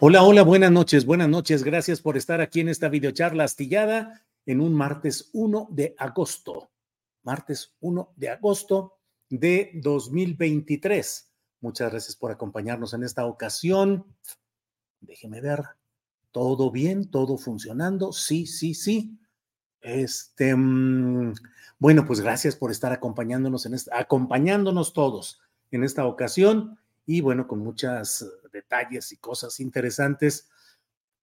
Hola, hola, buenas noches, buenas noches. Gracias por estar aquí en esta videocharla astillada en un martes 1 de agosto. Martes 1 de agosto de 2023. Muchas gracias por acompañarnos en esta ocasión. Déjeme ver. ¿Todo bien? ¿Todo funcionando? Sí, sí, sí. Este, mm, bueno, pues gracias por estar acompañándonos en esta, acompañándonos todos en esta ocasión y bueno, con muchos detalles y cosas interesantes.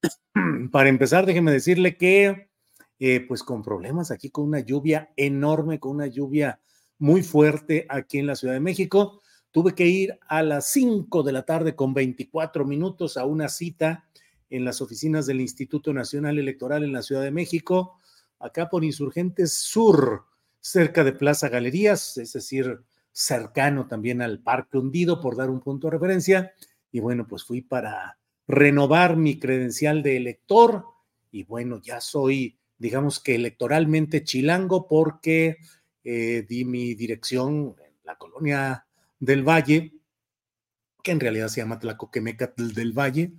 Para empezar, déjeme decirle que, eh, pues con problemas aquí, con una lluvia enorme, con una lluvia muy fuerte aquí en la Ciudad de México. Tuve que ir a las 5 de la tarde con 24 minutos a una cita en las oficinas del Instituto Nacional Electoral en la Ciudad de México, acá por Insurgentes Sur, cerca de Plaza Galerías, es decir, cercano también al Parque Hundido, por dar un punto de referencia. Y bueno, pues fui para renovar mi credencial de elector y bueno, ya soy, digamos que electoralmente chilango porque eh, di mi dirección en la colonia del Valle, que en realidad se llama Tlacoquemeca del Valle,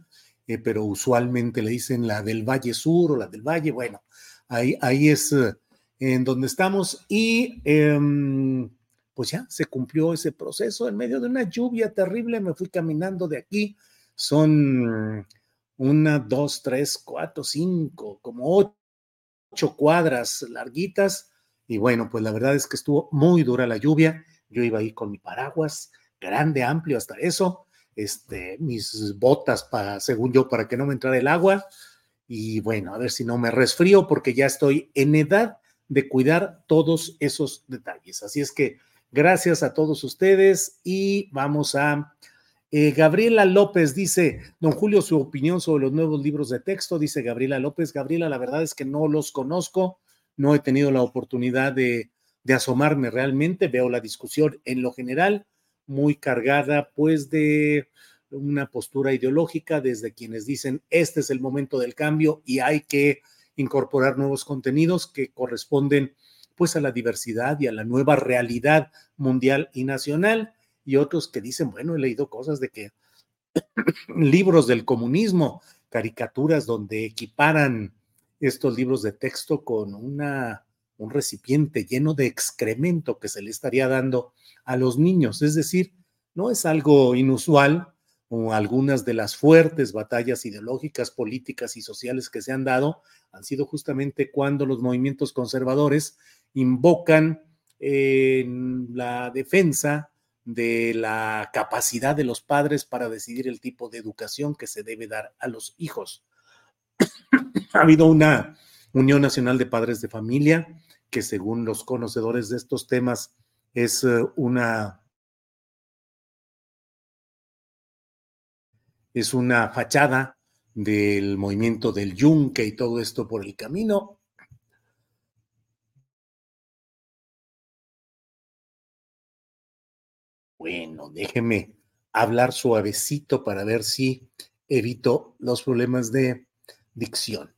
eh, pero usualmente le dicen la del Valle Sur o la del Valle. Bueno, ahí, ahí es eh, en donde estamos y em, pues ya se cumplió ese proceso. En medio de una lluvia terrible me fui caminando de aquí. Son una, dos, tres, cuatro, cinco, como ocho cuadras larguitas. Y bueno, pues la verdad es que estuvo muy dura la lluvia. Yo iba ahí con mi paraguas, grande, amplio, hasta eso. Este, mis botas para, según yo, para que no me entrara el agua. Y bueno, a ver si no me resfrío, porque ya estoy en edad de cuidar todos esos detalles. Así es que Gracias a todos ustedes y vamos a... Eh, Gabriela López dice, don Julio, su opinión sobre los nuevos libros de texto, dice Gabriela López. Gabriela, la verdad es que no los conozco, no he tenido la oportunidad de, de asomarme realmente, veo la discusión en lo general muy cargada pues de una postura ideológica desde quienes dicen este es el momento del cambio y hay que incorporar nuevos contenidos que corresponden pues a la diversidad y a la nueva realidad mundial y nacional. Y otros que dicen, bueno, he leído cosas de que libros del comunismo, caricaturas donde equiparan estos libros de texto con una, un recipiente lleno de excremento que se le estaría dando a los niños. Es decir, no es algo inusual o algunas de las fuertes batallas ideológicas, políticas y sociales que se han dado han sido justamente cuando los movimientos conservadores invocan la defensa de la capacidad de los padres para decidir el tipo de educación que se debe dar a los hijos. ha habido una Unión Nacional de Padres de Familia que según los conocedores de estos temas es eh, una es una fachada del movimiento del yunque y todo esto por el camino. Bueno, déjeme hablar suavecito para ver si evito los problemas de dicción.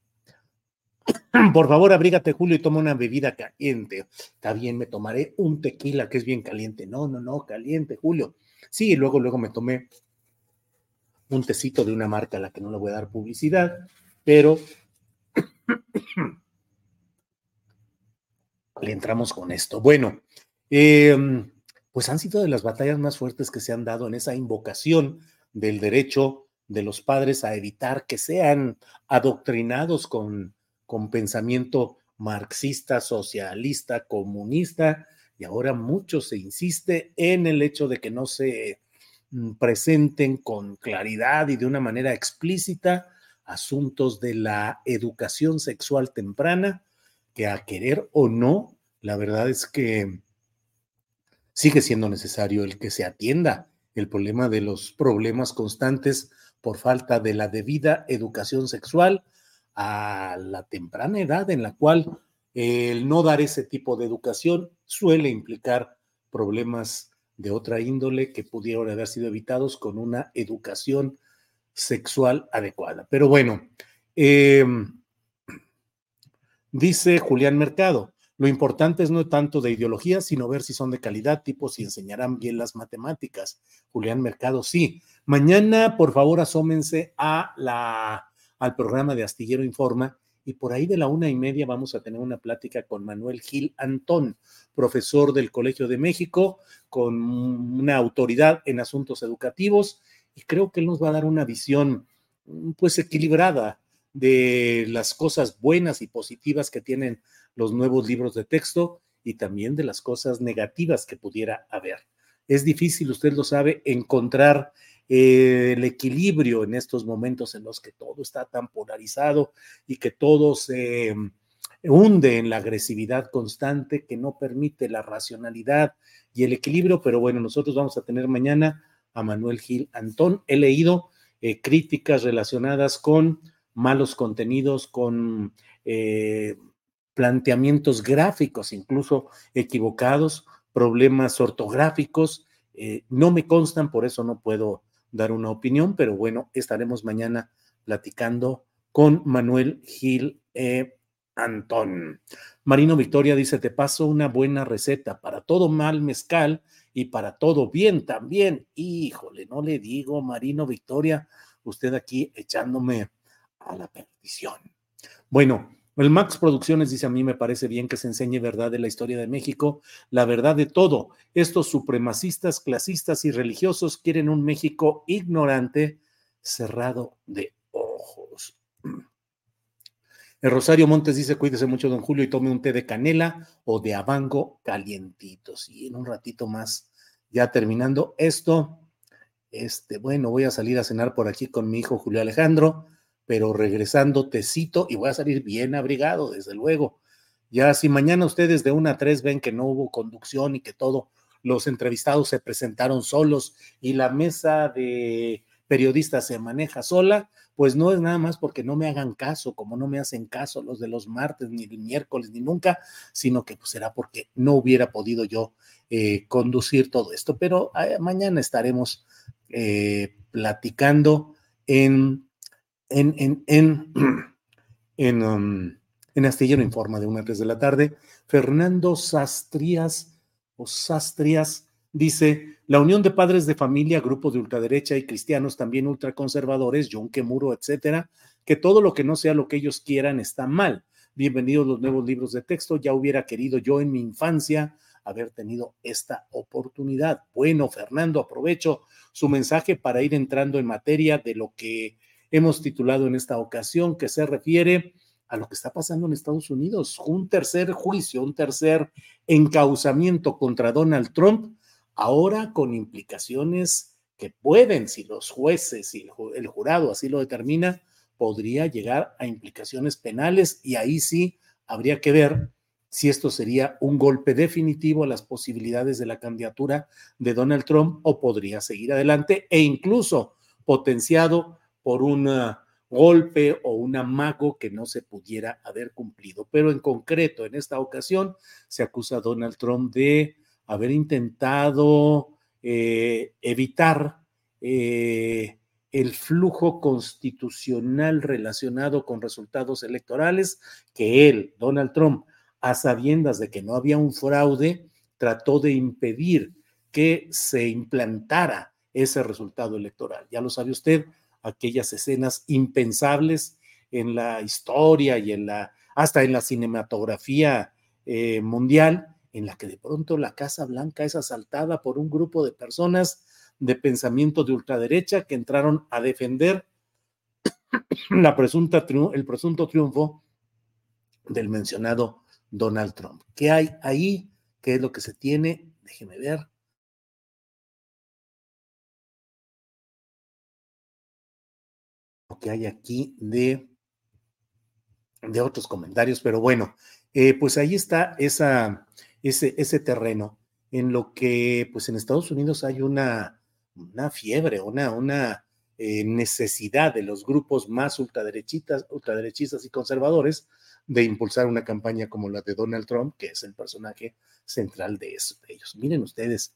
Por favor, abrígate, Julio, y toma una bebida caliente. Está bien, me tomaré un tequila que es bien caliente. No, no, no, caliente, Julio. Sí, y luego, luego me tomé un tecito de una marca a la que no le voy a dar publicidad, pero le entramos con esto. Bueno, em, pues han sido de las batallas más fuertes que se han dado en esa invocación del derecho de los padres a evitar que sean adoctrinados con, con pensamiento marxista, socialista, comunista, y ahora mucho se insiste en el hecho de que no se mm, presenten con claridad y de una manera explícita asuntos de la educación sexual temprana, que a querer o no, la verdad es que sigue siendo necesario el que se atienda el problema de los problemas constantes por falta de la debida educación sexual a la temprana edad en la cual el no dar ese tipo de educación suele implicar problemas de otra índole que pudieron haber sido evitados con una educación sexual adecuada. Pero bueno, em, dice Julián Mercado, lo importante es no tanto de ideología, sino ver si son de calidad, tipo si enseñarán bien las matemáticas. Julián Mercado, sí. Mañana, por favor, asómense a la, al programa de Astillero Informa y por ahí de la una y media vamos a tener una plática con Manuel Gil Antón, profesor del Colegio de México, con una autoridad en asuntos educativos y creo que él nos va a dar una visión pues equilibrada de las cosas buenas y positivas que tienen los nuevos libros de texto y también de las cosas negativas que pudiera haber. Es difícil, usted lo sabe, encontrar eh, el equilibrio en estos momentos en los que todo está tan polarizado y que todo se mm, hunde en la agresividad constante que no permite la racionalidad y el equilibrio, pero bueno, nosotros vamos a tener mañana a Manuel Gil Antón. He leído eh, críticas relacionadas con malos contenidos, con eh, planteamientos gráficos, incluso equivocados, problemas ortográficos. Eh, no me constan, por eso no puedo dar una opinión, pero bueno, estaremos mañana platicando con Manuel Gil e. Antón. Marino Victoria dice, te paso una buena receta para todo mal mezcal y para todo bien también. Híjole, no le digo, Marino Victoria, usted aquí echándome a la perdición. Bueno, el Max Producciones dice, a mí me parece bien que se enseñe verdad de la historia de México, la verdad de todo. Estos supremacistas, clasistas y religiosos quieren un México ignorante, cerrado de ojos. El Rosario Montes dice, cuídese mucho, don Julio, y tome un té de canela o de abango calientitos. Y en un ratito más, ya terminando esto, este, bueno, voy a salir a cenar por aquí con mi hijo Julio Alejandro pero regresando tecito y voy a salir bien abrigado, desde luego. Ya si mañana ustedes de una a tres ven que no hubo conducción y que todos los entrevistados se presentaron solos y la mesa de periodistas se maneja sola, pues no es nada más porque no me hagan caso, como no me hacen caso los de los martes, ni el miércoles, ni nunca, sino que pues será porque no hubiera podido yo eh, conducir todo esto. Pero eh, mañana estaremos eh, platicando en en, en, en, en, um, en Astillero Informa de una a de la tarde. Fernando Sastrias o Sastrias dice, la unión de padres de familia, grupo de ultraderecha y cristianos también ultraconservadores, Yonke Muro, etcétera, que todo lo que no sea lo que ellos quieran está mal. Bienvenidos los nuevos libros de texto. Ya hubiera querido yo en mi infancia haber tenido esta oportunidad. Bueno, Fernando, aprovecho su mensaje para ir entrando en materia de lo que hemos titulado en esta ocasión, que se refiere a lo que está pasando en Estados Unidos. Un tercer juicio, un tercer encauzamiento contra Donald Trump, ahora con implicaciones que pueden, si los jueces y el jurado así lo determina, podría llegar a implicaciones penales y ahí sí habría que ver si esto sería un golpe definitivo a las posibilidades de la candidatura de Donald Trump o podría seguir adelante e incluso potenciado por un golpe o un amago que no se pudiera haber cumplido. Pero en concreto, en esta ocasión, se acusa a Donald Trump de haber intentado eh, evitar eh, el flujo constitucional relacionado con resultados electorales que él, Donald Trump, a sabiendas de que no había un fraude, trató de impedir que se implantara ese resultado electoral. Ya lo sabe usted, aquellas escenas impensables en la historia y en la hasta en la cinematografía eh, mundial, en la que de pronto la Casa Blanca es asaltada por un grupo de personas de pensamiento de ultraderecha que entraron a defender la presunta el presunto triunfo del mencionado Donald Trump. ¿Qué hay ahí? ¿Qué es lo que se tiene? Déjeme ver. Que hay aquí de, de otros comentarios, pero bueno, eh, pues ahí está esa, ese, ese terreno en lo que, pues en Estados Unidos hay una una fiebre, una, una eh, necesidad de los grupos más ultraderechistas, ultraderechistas y conservadores de impulsar una campaña como la de Donald Trump, que es el personaje central de, eso, de ellos. Miren ustedes,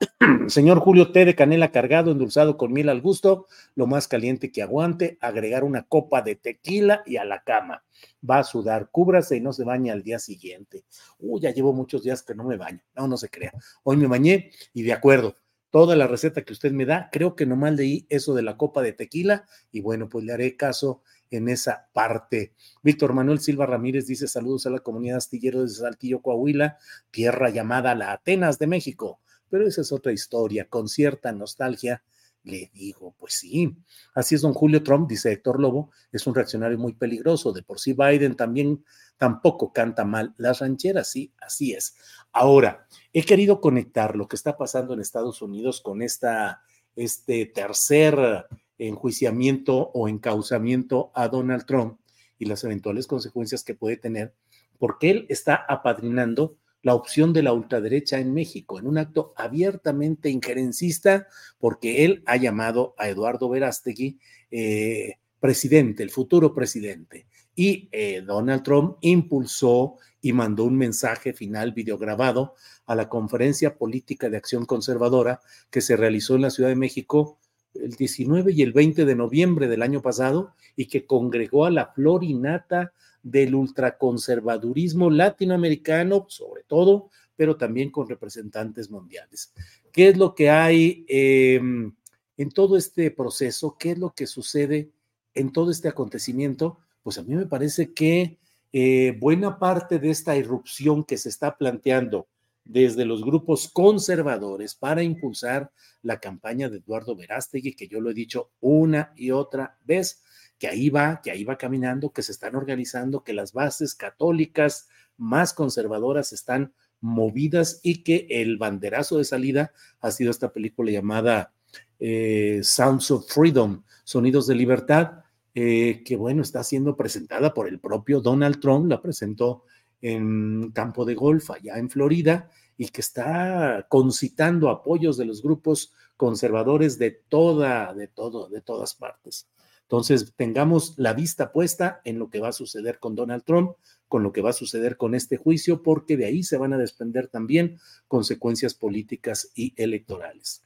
Señor Julio, té de canela cargado, endulzado con miel al gusto, lo más caliente que aguante, agregar una copa de tequila y a la cama. Va a sudar, cúbrase y no se baña al día siguiente. Uy, ya llevo muchos días que no me baño. No, no se crea. Hoy me bañé y de acuerdo, toda la receta que usted me da. Creo que nomás leí eso de la copa de tequila y bueno, pues le haré caso en esa parte. Víctor Manuel Silva Ramírez dice saludos a la comunidad astillero de Saltillo, Coahuila, tierra llamada la Atenas de México. Pero esa es otra historia, con cierta nostalgia. Le digo, pues sí, así es don Julio Trump, dice Héctor Lobo, es un reaccionario muy peligroso. De por sí Biden también tampoco canta mal las rancheras, sí, así es. Ahora, he querido conectar lo que está pasando en Estados Unidos con esta, este tercer enjuiciamiento o encauzamiento a Donald Trump y las eventuales consecuencias que puede tener, porque él está apadrinando la opción de la ultraderecha en México en un acto abiertamente injerencista, porque él ha llamado a Eduardo Verástegui eh, presidente, el futuro presidente. Y eh, Donald Trump impulsó y mandó un mensaje final videograbado a la conferencia política de acción conservadora que se realizó en la Ciudad de México el 19 y el 20 de noviembre del año pasado y que congregó a la florinata del ultraconservadurismo latinoamericano, sobre todo, pero también con representantes mundiales. ¿Qué es lo que hay em, en todo este proceso? ¿Qué es lo que sucede en todo este acontecimiento? Pues a mí me parece que eh, buena parte de esta irrupción que se está planteando desde los grupos conservadores para impulsar la campaña de Eduardo Verástegui, que yo lo he dicho una y otra vez, que ahí va, que ahí va caminando, que se están organizando, que las bases católicas más conservadoras están movidas y que el banderazo de salida ha sido esta película llamada eh, Sounds of Freedom, Sonidos de Libertad, eh, que bueno, está siendo presentada por el propio Donald Trump, la presentó en campo de golf allá en Florida y que está concitando apoyos de los grupos conservadores de toda, de todo, de todas partes. Entonces, tengamos la vista puesta en lo que va a suceder con Donald Trump, con lo que va a suceder con este juicio, porque de ahí se van a desprender también consecuencias políticas y electorales.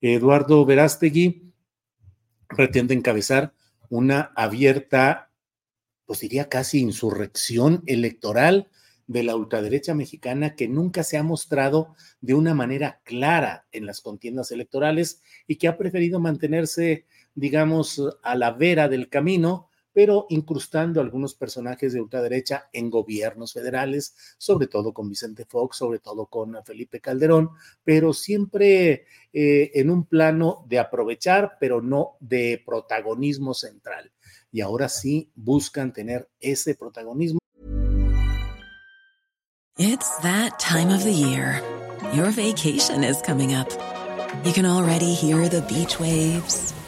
Eduardo Verástegui pretende encabezar una abierta, pues diría casi insurrección electoral de la ultraderecha mexicana que nunca se ha mostrado de una manera clara en las contiendas electorales y que ha preferido mantenerse, digamos, a la vera del camino, pero incrustando algunos personajes de ultraderecha en gobiernos federales, sobre todo con Vicente Fox, sobre todo con Felipe Calderón, pero siempre eh, en un plano de aprovechar, pero no de protagonismo central. Y ahora sí buscan tener ese protagonismo. It's that time of the year. Your vacation is coming up. You can already hear the beach waves,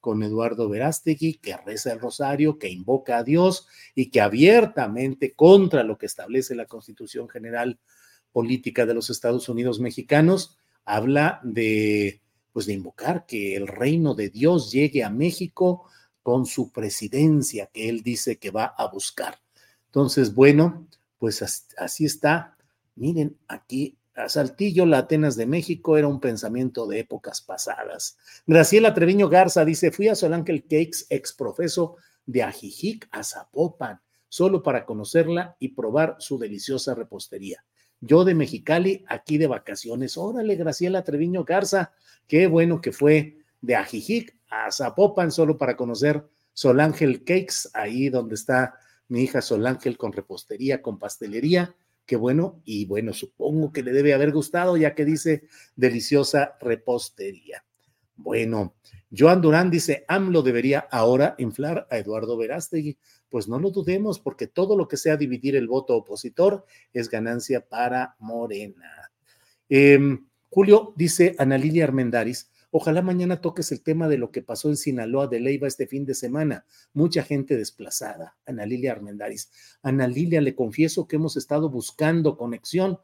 Con Eduardo Verástegui, que reza el rosario, que invoca a Dios y que abiertamente contra lo que establece la Constitución General política de los Estados Unidos mexicanos, habla de, pues de invocar que el reino de Dios llegue a México con su presidencia que él dice que va a buscar. Entonces, bueno, pues así está. Miren, aquí a Saltillo, la Atenas de México era un pensamiento de épocas pasadas. Graciela Treviño Garza dice, fui a Solankel Cakes, exprofeso de Ajijic a Zapopan, solo para conocerla y probar su deliciosa repostería. Yo de Mexicali, aquí de vacaciones. Órale, Graciela Treviño Garza, qué bueno que fue de Ajijic a Zapopan solo para conocer Solángel Cakes, ahí donde está mi hija Solángel con repostería, con pastelería. Qué bueno, y bueno, supongo que le debe haber gustado, ya que dice deliciosa repostería. Bueno, Joan Durán dice, AMLO debería ahora inflar a Eduardo Verástegui. Pues no lo dudemos, porque todo lo que sea dividir el voto opositor es ganancia para Morena. Em, Julio dice Ana Lilia Armendaris, ojalá mañana toques el tema de lo que pasó en Sinaloa de Leiva este fin de semana. Mucha gente desplazada. Ana Lilia Armendaris. Ana Lilia, le confieso que hemos estado buscando conexión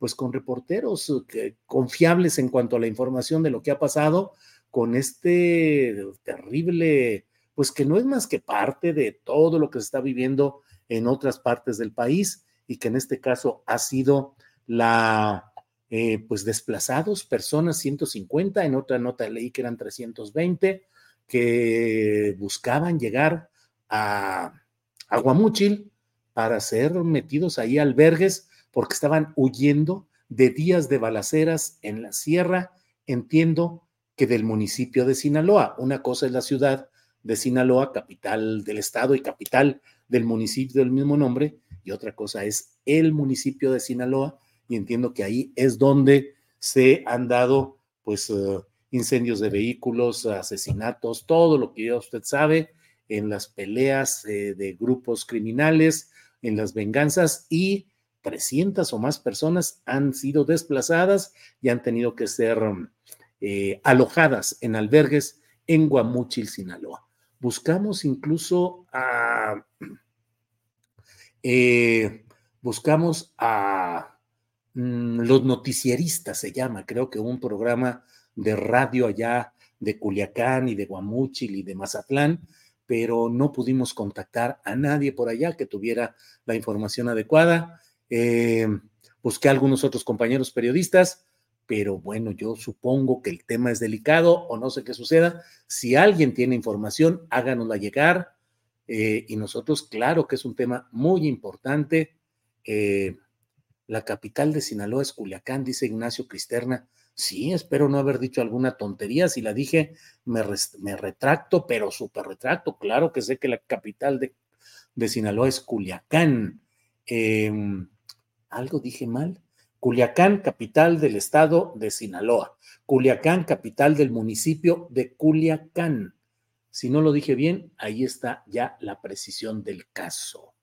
pues con reporteros eh, confiables en cuanto a la información de lo que ha pasado, con este terrible, pues que no es más que parte de todo lo que se está viviendo en otras partes del país y que en este caso ha sido la, eh, pues desplazados, personas 150, en otra nota leí que eran 320, que buscaban llegar a Aguamúchil para ser metidos ahí albergues porque estaban huyendo de días de balaceras en la sierra, entiendo, que del municipio de Sinaloa. Una cosa es la ciudad de Sinaloa, capital del estado y capital del municipio del mismo nombre, y otra cosa es el municipio de Sinaloa, y entiendo que ahí es donde se han dado pues uh, incendios de vehículos, asesinatos, todo lo que ya usted sabe en las peleas eh, de grupos criminales, en las venganzas y 300 o más personas han sido desplazadas y han tenido que ser eh, alojadas en albergues en Guamúchil, Sinaloa. Buscamos incluso a, eh, buscamos a mm, los noticieristas, se llama, creo que un programa de radio allá de Culiacán y de Guamúchil y de Mazatlán, pero no pudimos contactar a nadie por allá que tuviera la información adecuada. Eh, busqué a algunos otros compañeros periodistas, pero bueno, yo supongo que el tema es delicado o no sé qué suceda. Si alguien tiene información, háganosla llegar. Eh, y nosotros, claro que es un tema muy importante. Eh, la capital de Sinaloa es Culiacán, dice Ignacio Cristerna. Sí, espero no haber dicho alguna tontería. Si la dije, me, retracto, pero súper retracto. Claro que sé que la capital de, de Sinaloa es Culiacán. Em, ¿Algo dije mal? Culiacán, capital del estado de Sinaloa. Culiacán, capital del municipio de Culiacán. Si no lo dije bien, ahí está ya la precisión del caso.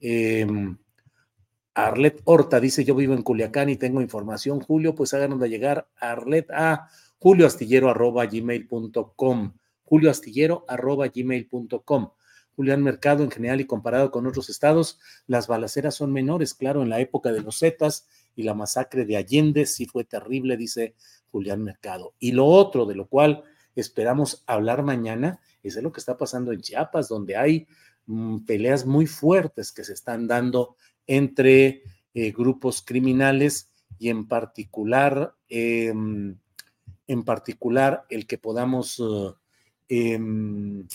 Em, Arlet Horta dice: Yo vivo en Culiacán y tengo información. Julio, pues háganos llegar a Arlet a julioastillero.gmail.com. Julioastillero.gmail.com. Julián Mercado, en general y comparado con otros estados, las balaceras son menores. Claro, en la época de los Zetas y la masacre de Allende sí fue terrible, dice Julián Mercado. Y lo otro, de lo cual esperamos hablar mañana, es de lo que está pasando en Chiapas, donde hay mm, peleas muy fuertes que se están dando entre eh, grupos criminales y en particular, em, en particular el que podamos, uh, em,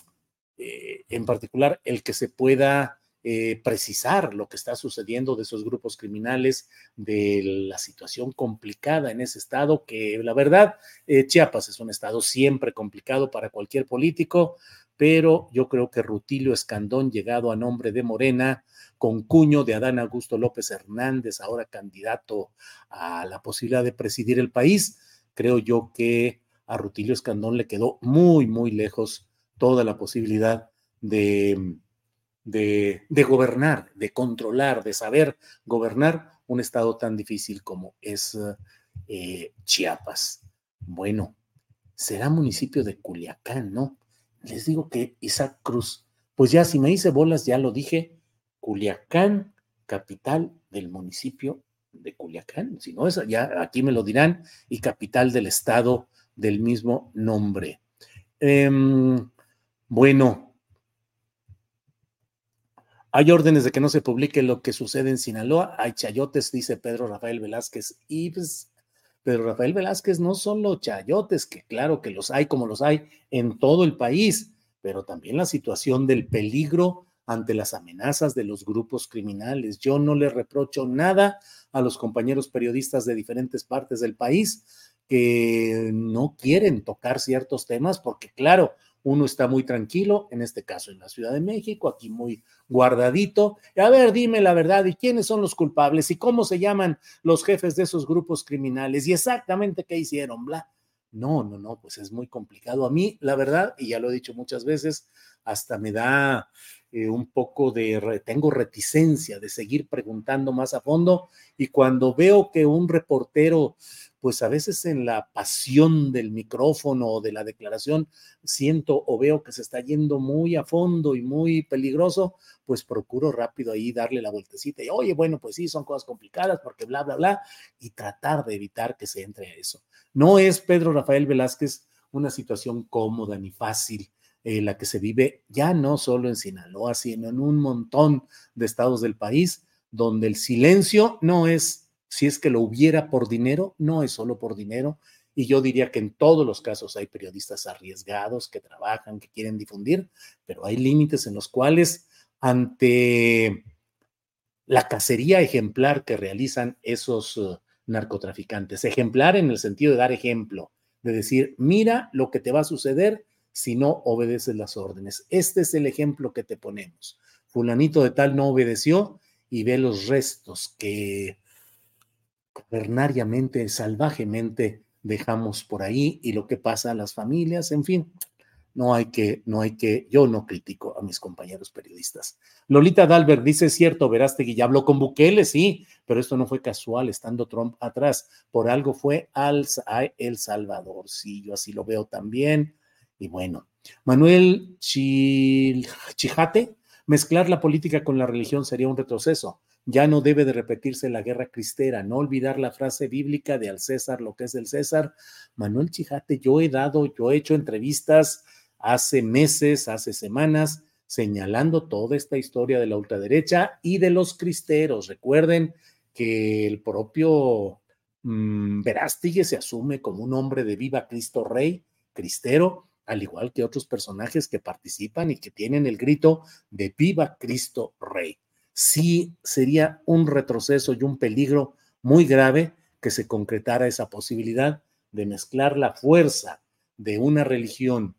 eh, en particular el que se pueda eh, precisar lo que está sucediendo de esos grupos criminales, de la situación complicada en ese estado, que la verdad, eh, Chiapas es un estado siempre complicado para cualquier político, pero yo creo que Rutilio Escandón, llegado a nombre de Morena, con cuño de Adán Augusto López Hernández, ahora candidato a la posibilidad de presidir el país, creo yo que a Rutilio Escandón le quedó muy, muy lejos toda la posibilidad de de, gobernar, de controlar, de saber gobernar un estado tan difícil como es eh, Chiapas. Bueno, será municipio de Culiacán, ¿no? Les digo que Isaac Cruz, pues ya si me hice bolas, ya lo dije, Culiacán, capital del municipio de Culiacán, si no, ya aquí me lo dirán, y capital del estado del mismo nombre. Em, bueno, hay órdenes de que no se publique lo que sucede en Sinaloa. Hay chayotes, dice Pedro Rafael Velázquez. Y pues, Pedro Rafael Velázquez no son los chayotes, que claro que los hay como los hay en todo el país, pero también la situación del peligro ante las amenazas de los grupos criminales. Yo no le reprocho nada a los compañeros periodistas de diferentes partes del país que no quieren tocar ciertos temas, porque claro, uno está muy tranquilo, en este caso en la Ciudad de México, aquí muy guardadito. A ver, dime la verdad, ¿y quiénes son los culpables? ¿Y cómo se llaman los jefes de esos grupos criminales? ¿Y exactamente qué hicieron? Bla. No, no, no, pues es muy complicado. A mí, la verdad, y ya lo he dicho muchas veces, hasta me da eh, un poco de, tengo reticencia de seguir preguntando más a fondo y cuando veo que un reportero pues a veces en la pasión del micrófono o de la declaración siento o veo que se está yendo muy a fondo y muy peligroso, pues procuro rápido ahí darle la vueltecita y, oye, bueno, pues sí, son cosas complicadas porque bla, bla, bla, y tratar de evitar que se entre a eso. No es Pedro Rafael Velázquez una situación cómoda ni fácil. La que se vive ya no solo en Sinaloa, sino en un montón de estados del país, donde el silencio no es si es que lo hubiera por dinero, no es solo por dinero. Y yo diría que en todos los casos hay periodistas arriesgados que trabajan, que quieren difundir, pero hay límites en los cuales ante la cacería ejemplar que realizan esos uh, narcotraficantes, ejemplar en el sentido de dar ejemplo, de decir, mira lo que te va a suceder si no obedeces las órdenes. Este es el ejemplo que te ponemos. Fulanito de tal no obedeció y ve los restos que Vernariamente, salvajemente dejamos por ahí y lo que pasa a las familias, en fin, no hay que, no hay que, yo no critico a mis compañeros periodistas. Lolita Dalbert dice, cierto, Verástegui ya habló con Bukele, sí, pero esto no fue casual, estando Trump atrás, por algo fue al, a El Salvador, sí, yo así lo veo también. Y bueno, Manuel Chijate, mezclar la política con la religión sería un retroceso. Ya no debe de repetirse la guerra cristera, no olvidar la frase bíblica de al César lo que es del César. Manuel Chijate, yo he dado, yo he hecho entrevistas hace meses, hace semanas, señalando toda esta historia de la ultraderecha y de los cristeros. Recuerden que el propio mmm, se asume como un hombre de viva Cristo Rey, cristero, al igual que otros personajes que participan y que tienen el grito de viva Cristo Rey sí sería un retroceso y un peligro muy grave que se concretara esa posibilidad de mezclar la fuerza de una religión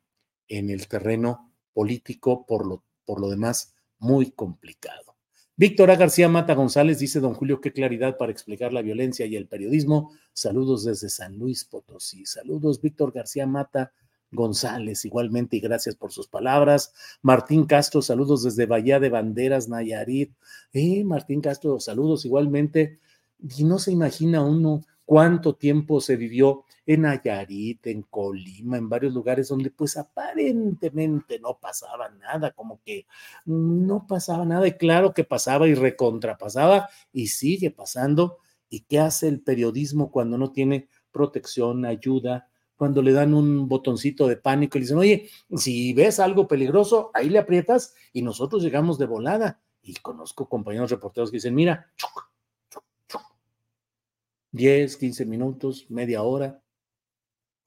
en el terreno político, por lo, por lo demás, muy complicado. Víctor A. García Mata González dice, don Julio, qué claridad para explicar la violencia y el periodismo. Saludos desde San Luis Potosí. Saludos, Víctor García Mata González, igualmente, y gracias por sus palabras. Martín Castro, saludos desde Bahía de Banderas, Nayarit. Eh, Martín Castro, saludos igualmente. Y no se imagina uno cuánto tiempo se vivió en Nayarit, en Colima, en varios lugares donde pues aparentemente no pasaba nada, como que no pasaba nada, y claro que pasaba y recontrapasaba y sigue pasando. ¿Y qué hace el periodismo cuando no tiene protección, ayuda, cuando le dan un botoncito de pánico y le dicen, oye, si ves algo peligroso, ahí le aprietas y nosotros llegamos de volada. Y conozco compañeros reporteros que dicen, mira, 10, 15 minutos, media hora,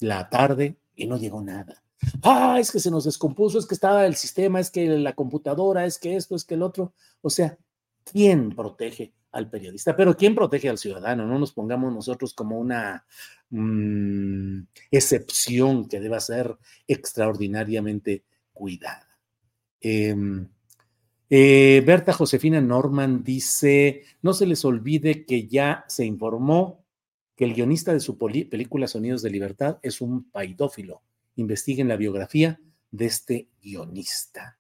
la tarde y no llegó nada. Ah, es que se nos descompuso, es que estaba el sistema, es que la computadora, es que esto, es que el otro. O sea, ¿quién protege al periodista? Pero ¿quién protege al ciudadano? No nos pongamos nosotros como una mm, excepción que deba ser extraordinariamente cuidada. Em, eh, Berta Josefina Norman dice, no se les olvide que ya se informó que el guionista de su película Sonidos de Libertad es un paidófilo. Investiguen la biografía de este guionista.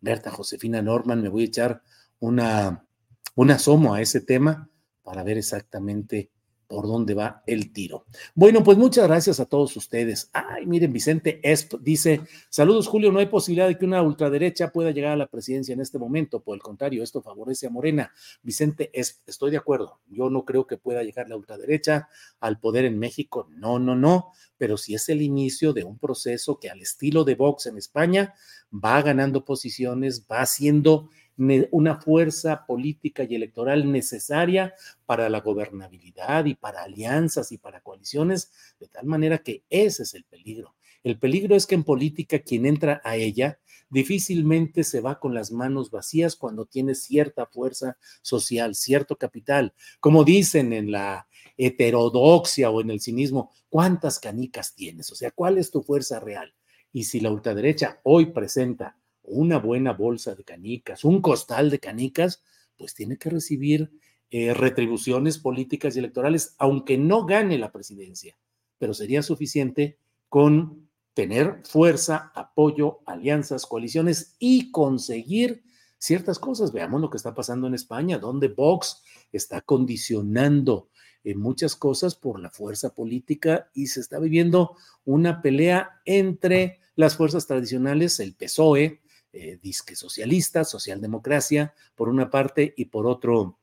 Berta Josefina Norman, me voy a echar una, un asomo a ese tema para ver exactamente por dónde va el tiro. Bueno, pues muchas gracias a todos ustedes. Ay, miren, Vicente Esp dice, saludos Julio, no hay posibilidad de que una ultraderecha pueda llegar a la presidencia en este momento, por el contrario, esto favorece a Morena. Vicente Esp, estoy de acuerdo, yo no creo que pueda llegar la ultraderecha al poder en México, no, no, no, pero si es el inicio de un proceso que al estilo de Vox en España va ganando posiciones, va haciendo una fuerza política y electoral necesaria para la gobernabilidad y para alianzas y para coaliciones, de tal manera que ese es el peligro. El peligro es que en política quien entra a ella difícilmente se va con las manos vacías cuando tiene cierta fuerza social, cierto capital. Como dicen en la heterodoxia o en el cinismo, ¿cuántas canicas tienes? O sea, ¿cuál es tu fuerza real? Y si la ultraderecha hoy presenta una buena bolsa de canicas, un costal de canicas, pues tiene que recibir eh, retribuciones políticas y electorales, aunque no gane la presidencia, pero sería suficiente con tener fuerza, apoyo, alianzas, coaliciones y conseguir ciertas cosas. Veamos lo que está pasando en España, donde Vox está condicionando eh, muchas cosas por la fuerza política y se está viviendo una pelea entre las fuerzas tradicionales, el PSOE, eh, disque socialista, socialdemocracia, por una parte, y por otro,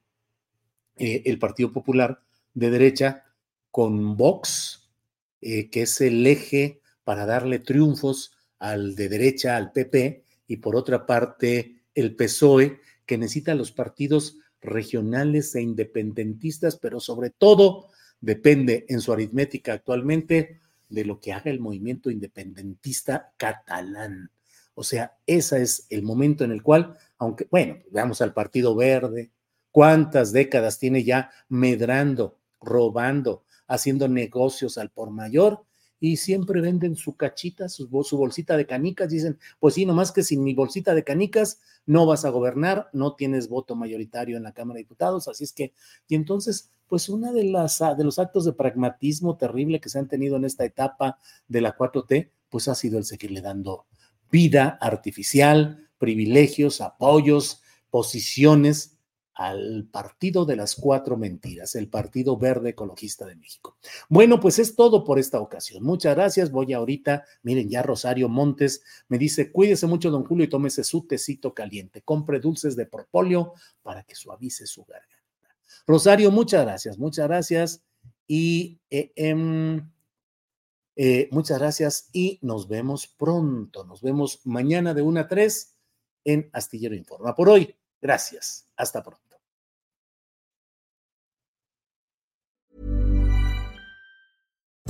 eh, el Partido Popular de derecha, con Vox, eh, que es el eje para darle triunfos al de derecha, al PP, y por otra parte, el PSOE, que necesita los partidos regionales e independentistas, pero sobre todo depende en su aritmética actualmente de lo que haga el movimiento independentista catalán. O sea, ese es el momento en el cual, aunque, bueno, veamos al Partido Verde, cuántas décadas tiene ya medrando, robando, haciendo negocios al por mayor y siempre venden su cachita, su, bolsita de canicas, dicen, pues sí, nomás que sin mi bolsita de canicas no vas a gobernar, no tienes voto mayoritario en la Cámara de Diputados, así es que, y entonces, pues una de las de los actos de pragmatismo terrible que se han tenido en esta etapa de la 4T, pues ha sido el seguirle dando vida artificial, privilegios, apoyos, posiciones al partido de las cuatro mentiras, el Partido Verde Ecologista de México. Bueno, pues es todo por esta ocasión. Muchas gracias. Voy ahorita, miren, ya Rosario Montes me dice, cuídese mucho, don Julio, y tómese su tecito caliente. Compre dulces de propóleo para que suavice su garganta. Rosario, muchas gracias, muchas gracias. Y eh, em, eh, muchas gracias y nos vemos pronto. Nos vemos mañana de 1 a 3 en Astillero Informa. Por hoy, gracias. Hasta pronto.